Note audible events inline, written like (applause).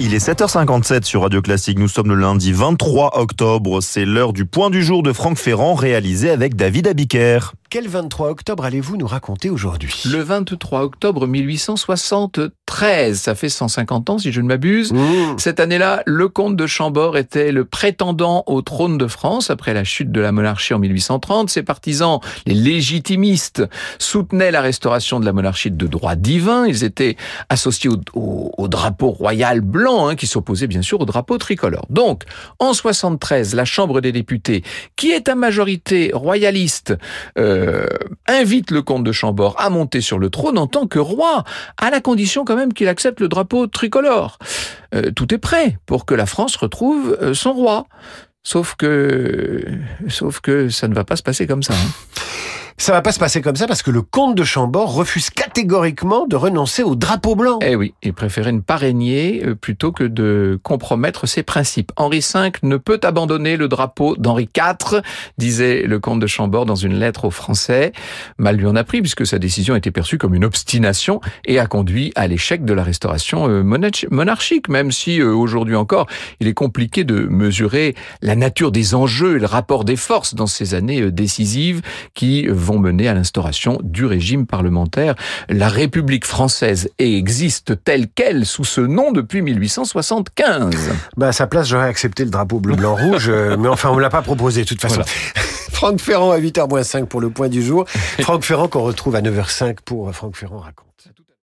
Il est 7h57 sur Radio Classique. Nous sommes le lundi 23 octobre. C'est l'heure du point du jour de Franck Ferrand réalisé avec David Abiker. Quel 23 octobre allez-vous nous raconter aujourd'hui? Le 23 octobre 1873, ça fait 150 ans si je ne m'abuse. Mmh. Cette année-là, le comte de Chambord était le prétendant au trône de France après la chute de la monarchie en 1830. Ses partisans, les légitimistes, soutenaient la restauration de la monarchie de droit divin. Ils étaient associés au, au- au drapeau royal blanc, hein, qui s'opposait bien sûr au drapeau tricolore. Donc, en 73, la Chambre des députés, qui est à majorité royaliste, euh, invite le comte de Chambord à monter sur le trône en tant que roi, à la condition quand même qu'il accepte le drapeau tricolore. Euh, tout est prêt pour que la France retrouve euh, son roi. Sauf que, sauf que ça ne va pas se passer comme ça. hein. Ça va pas se passer comme ça parce que le comte de Chambord refuse catégoriquement de renoncer au drapeau blanc. Eh oui, il préférait ne pas régner euh, plutôt que de compromettre ses principes. Henri V ne peut abandonner le drapeau d'Henri IV, disait le comte de Chambord dans une lettre aux Français. Mal lui en a pris puisque sa décision était perçue comme une obstination et a conduit à l'échec de la restauration euh, monarchi- monarchique, même si euh, aujourd'hui encore il est compliqué de mesurer la nature des enjeux et le rapport des forces dans ces années décisives qui vont mener à l'instauration du régime parlementaire. La République française existe telle qu'elle sous ce nom depuis 1875. Bah, à sa place, j'aurais accepté le drapeau bleu-blanc-rouge, (laughs) euh, mais enfin, on me l'a pas proposé de toute façon. Voilà. (laughs) Franck Ferrand à 8h05 pour le point du jour. Franck Ferrand qu'on retrouve à 9h05 pour Franck Ferrand raconte.